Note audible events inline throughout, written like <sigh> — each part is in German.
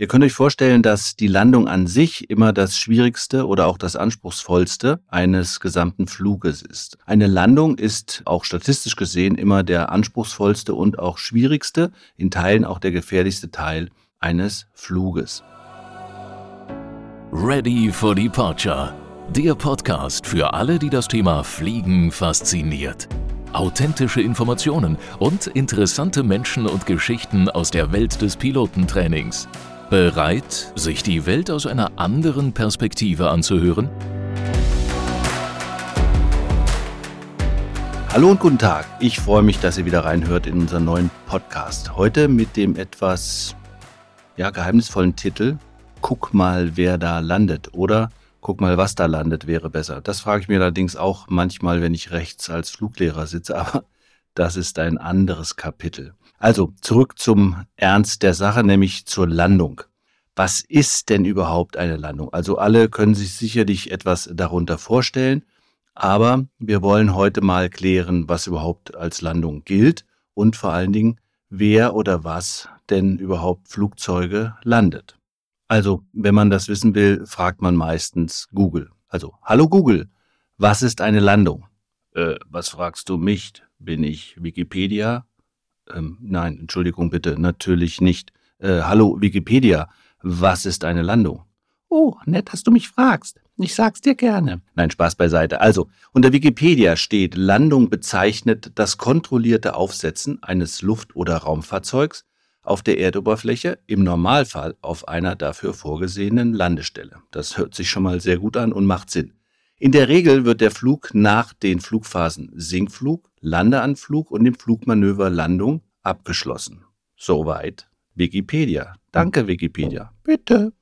Ihr könnt euch vorstellen, dass die Landung an sich immer das schwierigste oder auch das anspruchsvollste eines gesamten Fluges ist. Eine Landung ist auch statistisch gesehen immer der anspruchsvollste und auch schwierigste, in Teilen auch der gefährlichste Teil eines Fluges. Ready for Departure. Der Podcast für alle, die das Thema Fliegen fasziniert. Authentische Informationen und interessante Menschen und Geschichten aus der Welt des Pilotentrainings. Bereit, sich die Welt aus einer anderen Perspektive anzuhören? Hallo und guten Tag. Ich freue mich, dass ihr wieder reinhört in unseren neuen Podcast. Heute mit dem etwas ja, geheimnisvollen Titel Guck mal, wer da landet oder Guck mal, was da landet, wäre besser. Das frage ich mir allerdings auch manchmal, wenn ich rechts als Fluglehrer sitze, <laughs> aber das ist ein anderes Kapitel. Also zurück zum Ernst der Sache, nämlich zur Landung. Was ist denn überhaupt eine Landung? Also alle können sich sicherlich etwas darunter vorstellen, aber wir wollen heute mal klären, was überhaupt als Landung gilt und vor allen Dingen, wer oder was denn überhaupt Flugzeuge landet. Also, wenn man das wissen will, fragt man meistens Google. Also, hallo Google, was ist eine Landung? Äh, was fragst du mich? Bin ich Wikipedia? Ähm, nein, Entschuldigung bitte, natürlich nicht. Äh, hallo Wikipedia, was ist eine Landung? Oh, nett, dass du mich fragst. Ich sag's dir gerne. Nein, Spaß beiseite. Also, unter Wikipedia steht, Landung bezeichnet das kontrollierte Aufsetzen eines Luft- oder Raumfahrzeugs auf der Erdoberfläche, im Normalfall auf einer dafür vorgesehenen Landestelle. Das hört sich schon mal sehr gut an und macht Sinn. In der Regel wird der Flug nach den Flugphasen Sinkflug, Landeanflug und dem Flugmanöver Landung abgeschlossen. Soweit Wikipedia. Danke, Wikipedia. Bitte.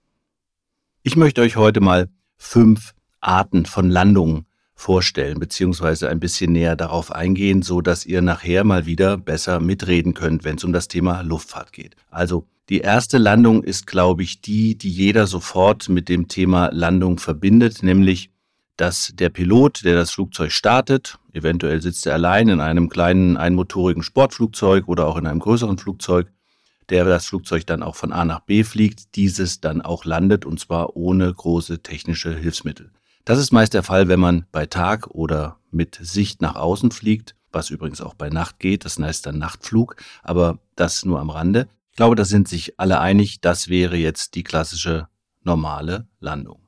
Ich möchte euch heute mal fünf Arten von Landungen vorstellen, beziehungsweise ein bisschen näher darauf eingehen, so dass ihr nachher mal wieder besser mitreden könnt, wenn es um das Thema Luftfahrt geht. Also, die erste Landung ist, glaube ich, die, die jeder sofort mit dem Thema Landung verbindet, nämlich dass der Pilot, der das Flugzeug startet, eventuell sitzt er allein in einem kleinen einmotorigen Sportflugzeug oder auch in einem größeren Flugzeug, der das Flugzeug dann auch von A nach B fliegt, dieses dann auch landet und zwar ohne große technische Hilfsmittel. Das ist meist der Fall, wenn man bei Tag oder mit Sicht nach außen fliegt, was übrigens auch bei Nacht geht, das heißt dann Nachtflug, aber das nur am Rande. Ich glaube, da sind sich alle einig, das wäre jetzt die klassische normale Landung.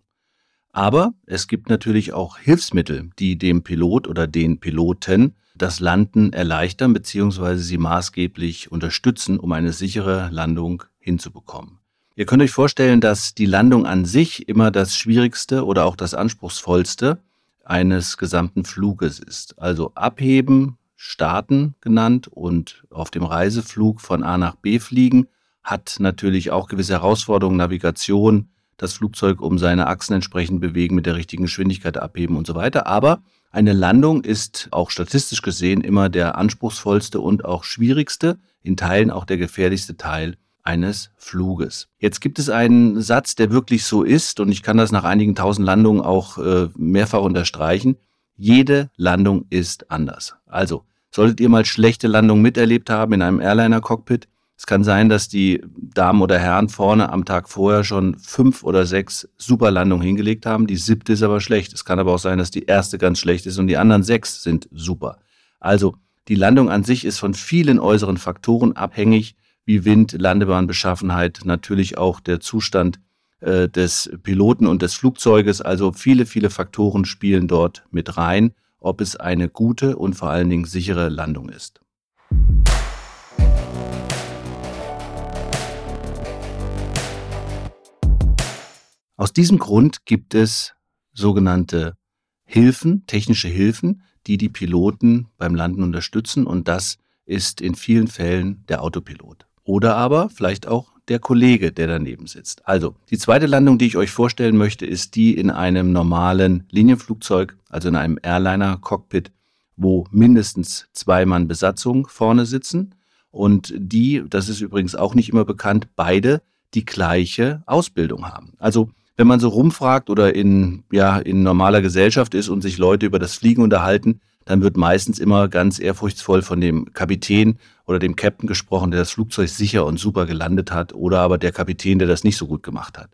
Aber es gibt natürlich auch Hilfsmittel, die dem Pilot oder den Piloten das Landen erleichtern bzw. sie maßgeblich unterstützen, um eine sichere Landung hinzubekommen. Ihr könnt euch vorstellen, dass die Landung an sich immer das schwierigste oder auch das anspruchsvollste eines gesamten Fluges ist. Also abheben, starten genannt und auf dem Reiseflug von A nach B fliegen hat natürlich auch gewisse Herausforderungen, Navigation, das Flugzeug um seine Achsen entsprechend bewegen, mit der richtigen Geschwindigkeit abheben und so weiter. Aber eine Landung ist auch statistisch gesehen immer der anspruchsvollste und auch schwierigste, in Teilen auch der gefährlichste Teil eines Fluges. Jetzt gibt es einen Satz, der wirklich so ist, und ich kann das nach einigen tausend Landungen auch äh, mehrfach unterstreichen. Jede Landung ist anders. Also, solltet ihr mal schlechte Landungen miterlebt haben in einem Airliner-Cockpit, es kann sein, dass die Damen oder Herren vorne am Tag vorher schon fünf oder sechs Superlandungen hingelegt haben. Die siebte ist aber schlecht. Es kann aber auch sein, dass die erste ganz schlecht ist und die anderen sechs sind super. Also die Landung an sich ist von vielen äußeren Faktoren abhängig, wie Wind, Landebahnbeschaffenheit, natürlich auch der Zustand äh, des Piloten und des Flugzeuges. Also viele, viele Faktoren spielen dort mit rein, ob es eine gute und vor allen Dingen sichere Landung ist. Aus diesem Grund gibt es sogenannte Hilfen, technische Hilfen, die die Piloten beim Landen unterstützen und das ist in vielen Fällen der Autopilot. Oder aber vielleicht auch der Kollege, der daneben sitzt. Also, die zweite Landung, die ich euch vorstellen möchte, ist die in einem normalen Linienflugzeug, also in einem Airliner-Cockpit, wo mindestens zwei Mann Besatzung vorne sitzen und die, das ist übrigens auch nicht immer bekannt, beide die gleiche Ausbildung haben. Also wenn man so rumfragt oder in, ja, in normaler Gesellschaft ist und sich Leute über das Fliegen unterhalten, dann wird meistens immer ganz ehrfurchtsvoll von dem Kapitän oder dem Captain gesprochen, der das Flugzeug sicher und super gelandet hat, oder aber der Kapitän, der das nicht so gut gemacht hat.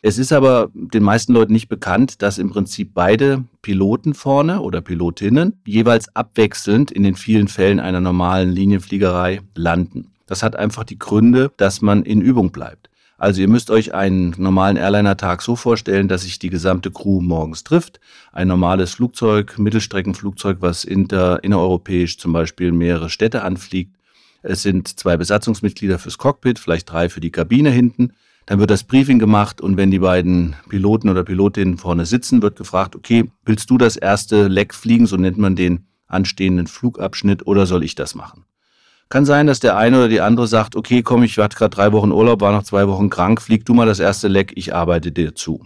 Es ist aber den meisten Leuten nicht bekannt, dass im Prinzip beide Piloten vorne oder Pilotinnen jeweils abwechselnd in den vielen Fällen einer normalen Linienfliegerei landen. Das hat einfach die Gründe, dass man in Übung bleibt. Also ihr müsst euch einen normalen Airliner-Tag so vorstellen, dass sich die gesamte Crew morgens trifft. Ein normales Flugzeug, Mittelstreckenflugzeug, was inter, innereuropäisch zum Beispiel mehrere Städte anfliegt. Es sind zwei Besatzungsmitglieder fürs Cockpit, vielleicht drei für die Kabine hinten. Dann wird das Briefing gemacht und wenn die beiden Piloten oder Pilotinnen vorne sitzen, wird gefragt, okay, willst du das erste Leck fliegen, so nennt man den anstehenden Flugabschnitt, oder soll ich das machen? Kann sein, dass der eine oder die andere sagt, okay, komm, ich hatte gerade drei Wochen Urlaub, war noch zwei Wochen krank, flieg du mal das erste Leck, ich arbeite dir zu.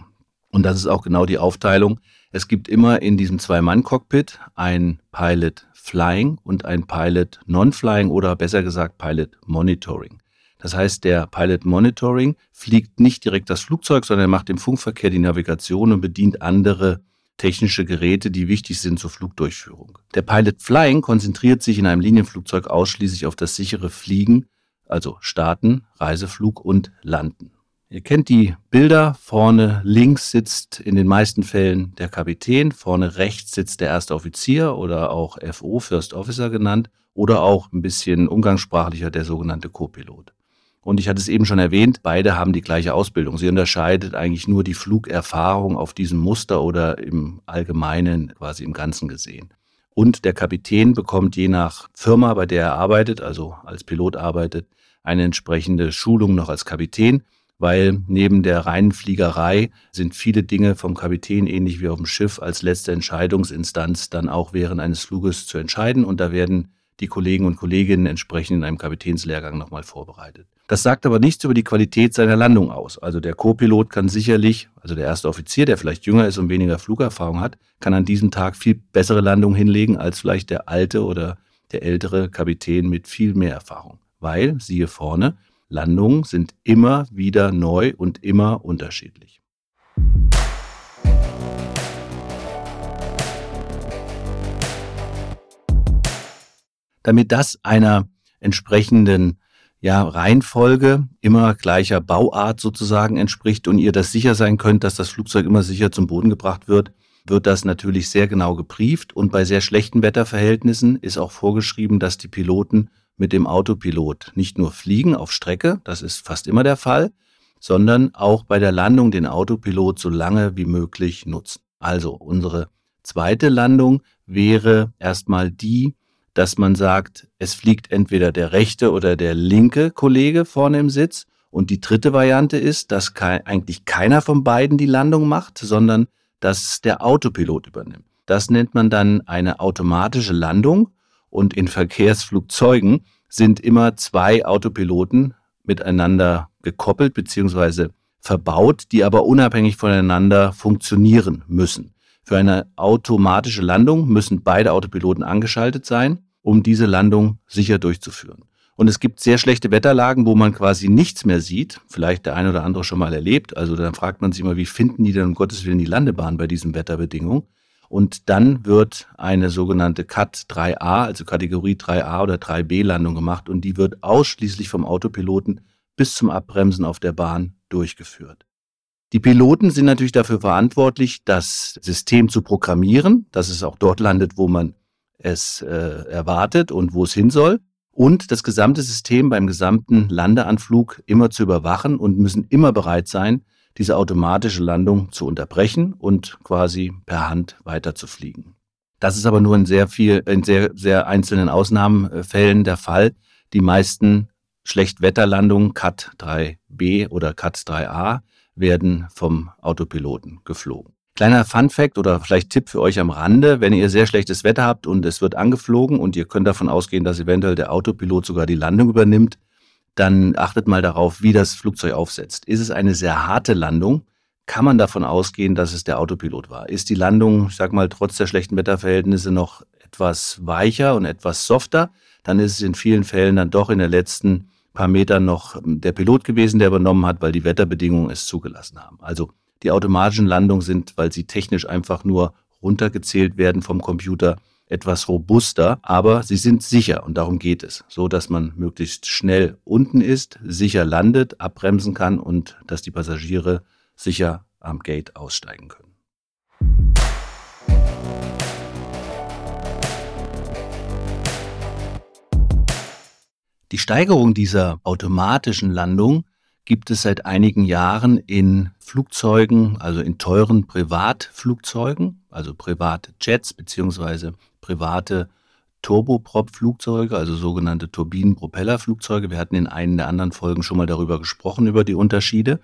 Und das ist auch genau die Aufteilung. Es gibt immer in diesem Zwei-Mann-Cockpit ein Pilot Flying und ein Pilot Non-Flying oder besser gesagt Pilot Monitoring. Das heißt, der Pilot Monitoring fliegt nicht direkt das Flugzeug, sondern er macht im Funkverkehr die Navigation und bedient andere technische Geräte, die wichtig sind zur Flugdurchführung. Der Pilot Flying konzentriert sich in einem Linienflugzeug ausschließlich auf das sichere Fliegen, also Starten, Reiseflug und Landen. Ihr kennt die Bilder. Vorne links sitzt in den meisten Fällen der Kapitän, vorne rechts sitzt der erste Offizier oder auch FO, First Officer genannt, oder auch ein bisschen umgangssprachlicher der sogenannte Co-Pilot. Und ich hatte es eben schon erwähnt, beide haben die gleiche Ausbildung. Sie unterscheidet eigentlich nur die Flugerfahrung auf diesem Muster oder im Allgemeinen, quasi im Ganzen gesehen. Und der Kapitän bekommt je nach Firma, bei der er arbeitet, also als Pilot arbeitet, eine entsprechende Schulung noch als Kapitän, weil neben der reinen Fliegerei sind viele Dinge vom Kapitän ähnlich wie auf dem Schiff als letzte Entscheidungsinstanz dann auch während eines Fluges zu entscheiden. Und da werden die Kollegen und Kolleginnen entsprechend in einem Kapitänslehrgang nochmal vorbereitet. Das sagt aber nichts über die Qualität seiner Landung aus. Also der Co-Pilot kann sicherlich, also der erste Offizier, der vielleicht jünger ist und weniger Flugerfahrung hat, kann an diesem Tag viel bessere Landungen hinlegen als vielleicht der alte oder der ältere Kapitän mit viel mehr Erfahrung. Weil, siehe vorne, Landungen sind immer wieder neu und immer unterschiedlich. Damit das einer entsprechenden ja, Reihenfolge immer gleicher Bauart sozusagen entspricht und ihr das sicher sein könnt, dass das Flugzeug immer sicher zum Boden gebracht wird, wird das natürlich sehr genau geprieft und bei sehr schlechten Wetterverhältnissen ist auch vorgeschrieben, dass die Piloten mit dem Autopilot nicht nur fliegen auf Strecke, das ist fast immer der Fall, sondern auch bei der Landung den Autopilot so lange wie möglich nutzen. Also unsere zweite Landung wäre erstmal die, dass man sagt, es fliegt entweder der rechte oder der linke Kollege vorne im Sitz. Und die dritte Variante ist, dass kein, eigentlich keiner von beiden die Landung macht, sondern dass der Autopilot übernimmt. Das nennt man dann eine automatische Landung. Und in Verkehrsflugzeugen sind immer zwei Autopiloten miteinander gekoppelt bzw. verbaut, die aber unabhängig voneinander funktionieren müssen. Für eine automatische Landung müssen beide Autopiloten angeschaltet sein, um diese Landung sicher durchzuführen. Und es gibt sehr schlechte Wetterlagen, wo man quasi nichts mehr sieht. Vielleicht der eine oder andere schon mal erlebt. Also dann fragt man sich immer, wie finden die denn um Gottes Willen die Landebahn bei diesen Wetterbedingungen? Und dann wird eine sogenannte CAT 3a, also Kategorie 3a oder 3b Landung gemacht und die wird ausschließlich vom Autopiloten bis zum Abbremsen auf der Bahn durchgeführt. Die Piloten sind natürlich dafür verantwortlich, das System zu programmieren, dass es auch dort landet, wo man es äh, erwartet und wo es hin soll. Und das gesamte System beim gesamten Landeanflug immer zu überwachen und müssen immer bereit sein, diese automatische Landung zu unterbrechen und quasi per Hand weiterzufliegen. Das ist aber nur in sehr viel, in sehr, sehr einzelnen Ausnahmefällen der Fall. Die meisten Schlechtwetterlandungen CAT 3b oder CAT 3a werden vom Autopiloten geflogen. Kleiner Fun Fact oder vielleicht Tipp für euch am Rande, wenn ihr sehr schlechtes Wetter habt und es wird angeflogen und ihr könnt davon ausgehen, dass eventuell der Autopilot sogar die Landung übernimmt, dann achtet mal darauf, wie das Flugzeug aufsetzt. Ist es eine sehr harte Landung, kann man davon ausgehen, dass es der Autopilot war. Ist die Landung, ich sag mal, trotz der schlechten Wetterverhältnisse noch etwas weicher und etwas softer, dann ist es in vielen Fällen dann doch in der letzten paar Metern noch ähm, der Pilot gewesen, der übernommen hat, weil die Wetterbedingungen es zugelassen haben. Also die automatischen Landungen sind, weil sie technisch einfach nur runtergezählt werden vom Computer, etwas robuster, aber sie sind sicher und darum geht es, so dass man möglichst schnell unten ist, sicher landet, abbremsen kann und dass die Passagiere sicher am Gate aussteigen können. Die Steigerung dieser automatischen Landung gibt es seit einigen Jahren in Flugzeugen, also in teuren Privatflugzeugen, also Privatjets beziehungsweise private Turboprop-Flugzeuge, also sogenannte Turbinenpropellerflugzeuge. Wir hatten in einen der anderen Folgen schon mal darüber gesprochen, über die Unterschiede.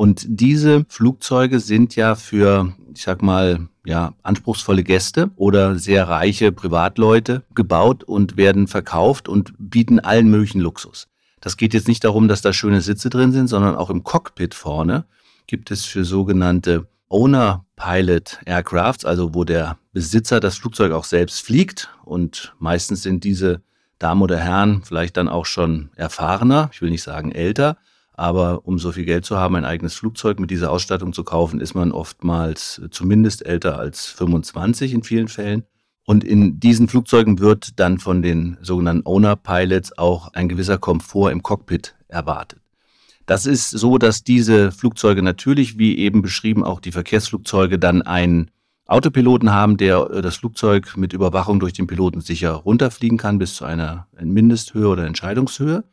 Und diese Flugzeuge sind ja für, ich sag mal, ja, anspruchsvolle Gäste oder sehr reiche Privatleute gebaut und werden verkauft und bieten allen möglichen Luxus. Das geht jetzt nicht darum, dass da schöne Sitze drin sind, sondern auch im Cockpit vorne gibt es für sogenannte Owner Pilot Aircrafts, also wo der Besitzer das Flugzeug auch selbst fliegt und meistens sind diese Damen oder Herren vielleicht dann auch schon erfahrener, ich will nicht sagen älter, aber um so viel Geld zu haben, ein eigenes Flugzeug mit dieser Ausstattung zu kaufen, ist man oftmals zumindest älter als 25 in vielen Fällen. Und in diesen Flugzeugen wird dann von den sogenannten Owner Pilots auch ein gewisser Komfort im Cockpit erwartet. Das ist so, dass diese Flugzeuge natürlich, wie eben beschrieben, auch die Verkehrsflugzeuge dann einen Autopiloten haben, der äh, das Flugzeug mit Überwachung durch den Piloten sicher runterfliegen kann bis zu einer Mindesthöhe oder Entscheidungshöhe.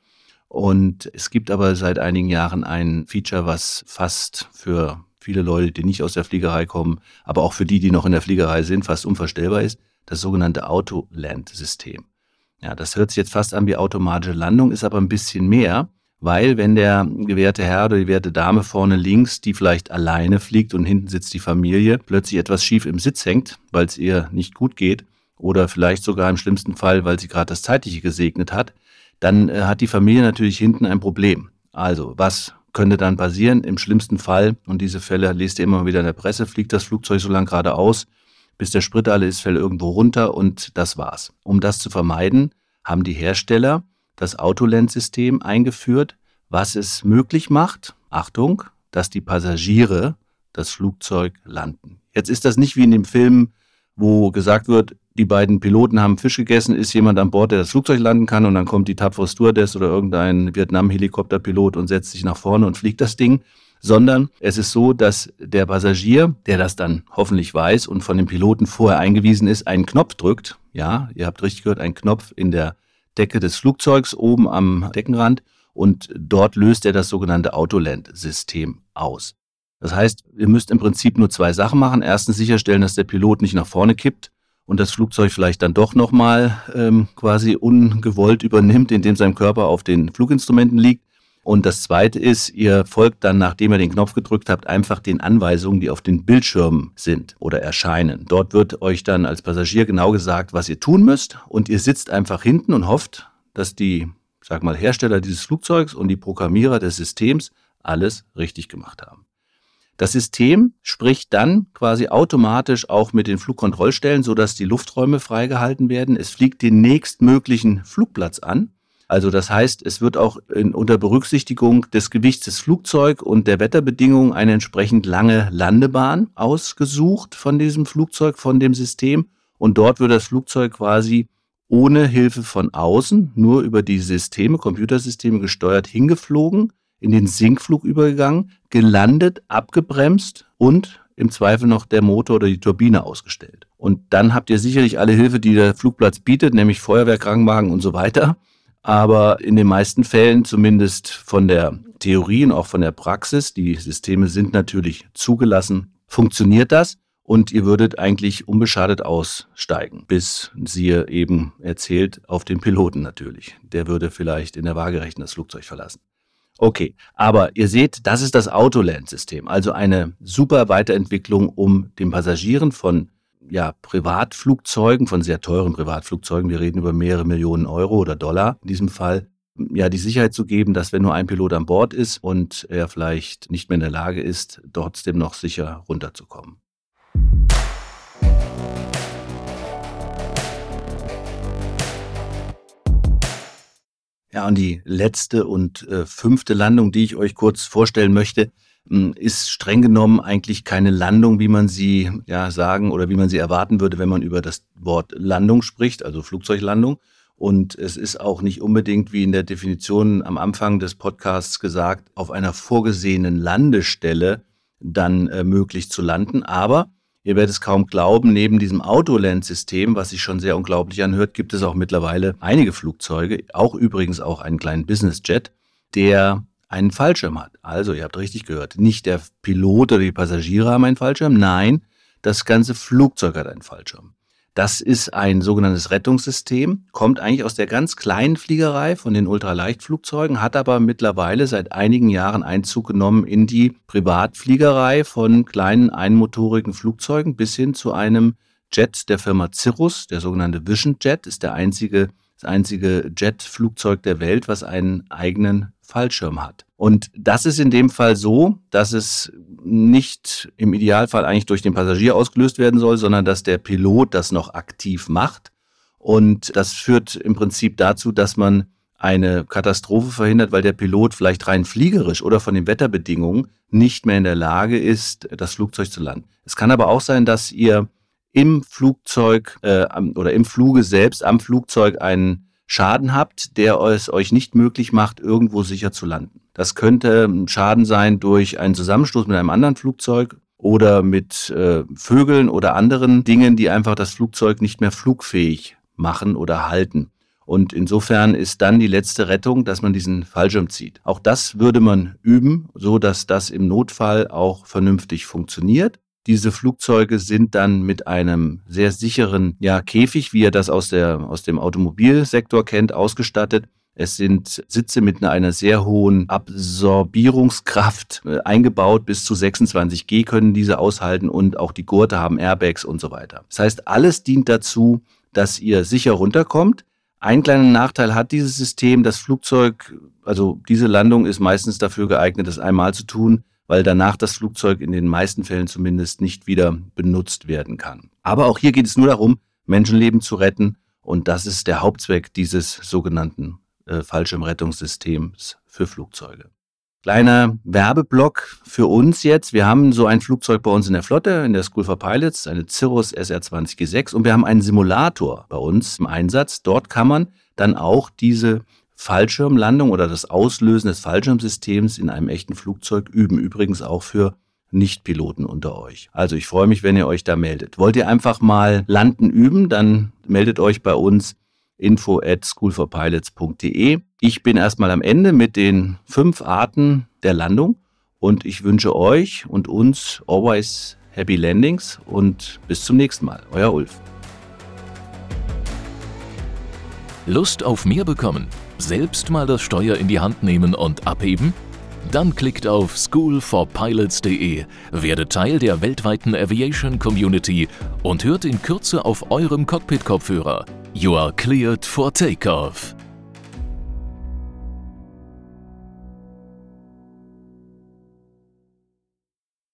Und es gibt aber seit einigen Jahren ein Feature, was fast für viele Leute, die nicht aus der Fliegerei kommen, aber auch für die, die noch in der Fliegerei sind, fast unvorstellbar ist das sogenannte Autoland-System. Ja, das hört sich jetzt fast an wie automatische Landung, ist aber ein bisschen mehr, weil wenn der gewährte Herr oder die werte Dame vorne links, die vielleicht alleine fliegt und hinten sitzt die Familie, plötzlich etwas schief im Sitz hängt, weil es ihr nicht gut geht oder vielleicht sogar im schlimmsten Fall, weil sie gerade das Zeitliche gesegnet hat, dann äh, hat die Familie natürlich hinten ein Problem. Also, was könnte dann passieren? Im schlimmsten Fall, und diese Fälle lest ihr immer wieder in der Presse, fliegt das Flugzeug so lang geradeaus, bis der Sprit alle ist, fällt irgendwo runter und das war's. Um das zu vermeiden, haben die Hersteller das Autolendsystem eingeführt, was es möglich macht, Achtung, dass die Passagiere das Flugzeug landen. Jetzt ist das nicht wie in dem Film, wo gesagt wird, die beiden Piloten haben Fisch gegessen, ist jemand an Bord, der das Flugzeug landen kann und dann kommt die tapfere Stewardess oder irgendein Vietnam-Helikopterpilot und setzt sich nach vorne und fliegt das Ding sondern es ist so, dass der Passagier, der das dann hoffentlich weiß und von dem Piloten vorher eingewiesen ist, einen Knopf drückt. Ja, ihr habt richtig gehört, einen Knopf in der Decke des Flugzeugs oben am Deckenrand und dort löst er das sogenannte Autoland-System aus. Das heißt, ihr müsst im Prinzip nur zwei Sachen machen. Erstens sicherstellen, dass der Pilot nicht nach vorne kippt und das Flugzeug vielleicht dann doch nochmal ähm, quasi ungewollt übernimmt, indem sein Körper auf den Fluginstrumenten liegt. Und das Zweite ist, ihr folgt dann, nachdem ihr den Knopf gedrückt habt, einfach den Anweisungen, die auf den Bildschirmen sind oder erscheinen. Dort wird euch dann als Passagier genau gesagt, was ihr tun müsst. Und ihr sitzt einfach hinten und hofft, dass die, sag mal, Hersteller dieses Flugzeugs und die Programmierer des Systems alles richtig gemacht haben. Das System spricht dann quasi automatisch auch mit den Flugkontrollstellen, sodass die Lufträume freigehalten werden. Es fliegt den nächstmöglichen Flugplatz an also das heißt, es wird auch in, unter Berücksichtigung des Gewichts des Flugzeugs und der Wetterbedingungen eine entsprechend lange Landebahn ausgesucht von diesem Flugzeug, von dem System. Und dort wird das Flugzeug quasi ohne Hilfe von außen, nur über die Systeme, Computersysteme gesteuert, hingeflogen, in den Sinkflug übergegangen, gelandet, abgebremst und im Zweifel noch der Motor oder die Turbine ausgestellt. Und dann habt ihr sicherlich alle Hilfe, die der Flugplatz bietet, nämlich Feuerwehr, Krankenwagen und so weiter. Aber in den meisten Fällen, zumindest von der Theorie und auch von der Praxis, die Systeme sind natürlich zugelassen, funktioniert das und ihr würdet eigentlich unbeschadet aussteigen, bis siehe eben erzählt auf den Piloten natürlich. Der würde vielleicht in der Waagerechten das Flugzeug verlassen. Okay, aber ihr seht, das ist das Autoland-System, also eine super Weiterentwicklung, um den Passagieren von ja, Privatflugzeugen, von sehr teuren Privatflugzeugen, wir reden über mehrere Millionen Euro oder Dollar in diesem Fall, ja, die Sicherheit zu geben, dass wenn nur ein Pilot an Bord ist und er vielleicht nicht mehr in der Lage ist, trotzdem noch sicher runterzukommen. Ja, und die letzte und äh, fünfte Landung, die ich euch kurz vorstellen möchte, hm, ist streng genommen eigentlich keine Landung, wie man sie ja sagen oder wie man sie erwarten würde, wenn man über das Wort Landung spricht, also Flugzeuglandung. Und es ist auch nicht unbedingt, wie in der Definition am Anfang des Podcasts gesagt, auf einer vorgesehenen Landestelle dann äh, möglich zu landen. Aber ihr werdet es kaum glauben, neben diesem Autoland-System, was sich schon sehr unglaublich anhört, gibt es auch mittlerweile einige Flugzeuge, auch übrigens auch einen kleinen Business-Jet, der einen Fallschirm hat. Also, ihr habt richtig gehört, nicht der Pilot oder die Passagiere haben einen Fallschirm, nein, das ganze Flugzeug hat einen Fallschirm. Das ist ein sogenanntes Rettungssystem, kommt eigentlich aus der ganz kleinen Fliegerei von den Ultraleichtflugzeugen, hat aber mittlerweile seit einigen Jahren Einzug genommen in die Privatfliegerei von kleinen einmotorigen Flugzeugen bis hin zu einem Jet der Firma Cirrus, der sogenannte Vision Jet, ist der einzige, das einzige Jetflugzeug der Welt, was einen eigenen Fallschirm hat. Und das ist in dem Fall so, dass es nicht im Idealfall eigentlich durch den Passagier ausgelöst werden soll, sondern dass der Pilot das noch aktiv macht. Und das führt im Prinzip dazu, dass man eine Katastrophe verhindert, weil der Pilot vielleicht rein fliegerisch oder von den Wetterbedingungen nicht mehr in der Lage ist, das Flugzeug zu landen. Es kann aber auch sein, dass ihr im Flugzeug äh, oder im Fluge selbst am Flugzeug einen Schaden habt, der es euch nicht möglich macht, irgendwo sicher zu landen. Das könnte Schaden sein durch einen Zusammenstoß mit einem anderen Flugzeug oder mit äh, Vögeln oder anderen Dingen, die einfach das Flugzeug nicht mehr flugfähig machen oder halten. Und insofern ist dann die letzte Rettung, dass man diesen Fallschirm zieht. Auch das würde man üben, so dass das im Notfall auch vernünftig funktioniert. Diese Flugzeuge sind dann mit einem sehr sicheren ja, Käfig, wie ihr das aus, der, aus dem Automobilsektor kennt, ausgestattet. Es sind Sitze mit einer sehr hohen Absorbierungskraft äh, eingebaut. Bis zu 26 G können diese aushalten und auch die Gurte haben Airbags und so weiter. Das heißt, alles dient dazu, dass ihr sicher runterkommt. Ein kleiner Nachteil hat dieses System. Das Flugzeug, also diese Landung ist meistens dafür geeignet, das einmal zu tun weil danach das Flugzeug in den meisten Fällen zumindest nicht wieder benutzt werden kann. Aber auch hier geht es nur darum, Menschenleben zu retten und das ist der Hauptzweck dieses sogenannten äh, Fallschirmrettungssystems für Flugzeuge. Kleiner Werbeblock für uns jetzt. Wir haben so ein Flugzeug bei uns in der Flotte, in der School for Pilots, eine Cirrus SR20G6 und wir haben einen Simulator bei uns im Einsatz. Dort kann man dann auch diese Fallschirmlandung oder das Auslösen des Fallschirmsystems in einem echten Flugzeug üben. Übrigens auch für Nichtpiloten unter euch. Also ich freue mich, wenn ihr euch da meldet. Wollt ihr einfach mal landen üben, dann meldet euch bei uns info at schoolforpilots.de. Ich bin erstmal am Ende mit den fünf Arten der Landung und ich wünsche euch und uns always happy landings und bis zum nächsten Mal. Euer Ulf. Lust auf mehr bekommen? Selbst mal das Steuer in die Hand nehmen und abheben? Dann klickt auf schoolforpilots.de, werdet Teil der weltweiten Aviation Community und hört in Kürze auf eurem Cockpit-Kopfhörer. You are cleared for takeoff.